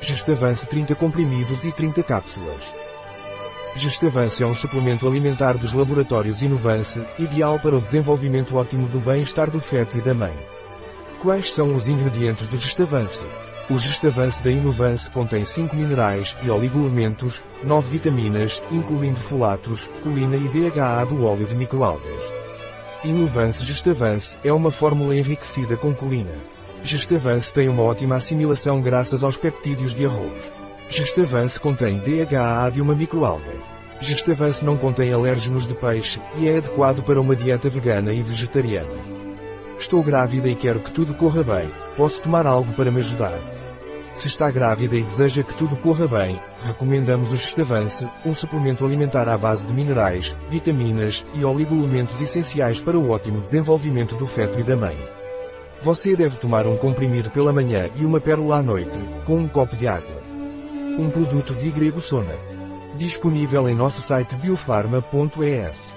Gestavance 30 comprimidos e 30 cápsulas. Gestavance é um suplemento alimentar dos laboratórios Inovance, ideal para o desenvolvimento ótimo do bem-estar do feto e da mãe. Quais são os ingredientes do Gestavance? O Gestavance da Inovance contém 5 minerais e oligoelementos, 9 vitaminas, incluindo folatos, colina e DHA do óleo de microalgas. Inovance Gestavance é uma fórmula enriquecida com colina. Gestavance tem uma ótima assimilação graças aos peptídeos de arroz. Gestavance contém DHA de uma microalga. Gestavance não contém alérgenos de peixe e é adequado para uma dieta vegana e vegetariana. Estou grávida e quero que tudo corra bem. Posso tomar algo para me ajudar? Se está grávida e deseja que tudo corra bem, recomendamos o Gestavance, um suplemento alimentar à base de minerais, vitaminas e oligoelementos essenciais para o ótimo desenvolvimento do feto e da mãe. Você deve tomar um comprimido pela manhã e uma pérola à noite, com um copo de água. Um produto de Grego Sona. Disponível em nosso site biofarma.es.